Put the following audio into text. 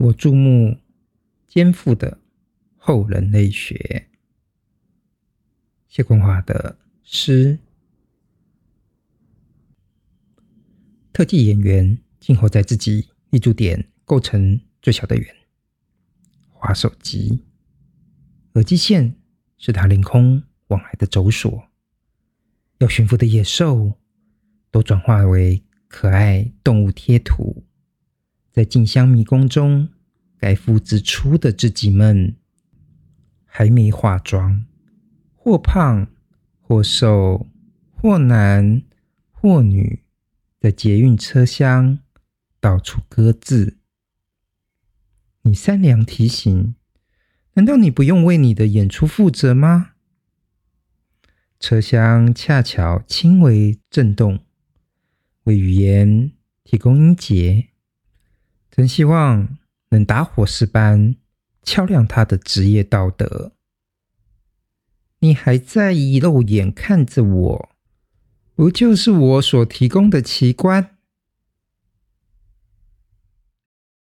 我注目肩负的后人类学。谢坤华的诗。特技演员静候在自己立足点构成最小的圆，滑手机。耳机线是他凌空往来的轴索。要驯服的野兽，都转化为可爱动物贴图。在镜像迷宫中，该复制出的自己们，还没化妆，或胖或瘦，或男或女，在捷运车厢到处搁置。你善良提醒，难道你不用为你的演出负责吗？车厢恰巧轻微震动，为语言提供音节。真希望能打火石般敲亮他的职业道德。你还在意肉眼看着我，不就是我所提供的奇观？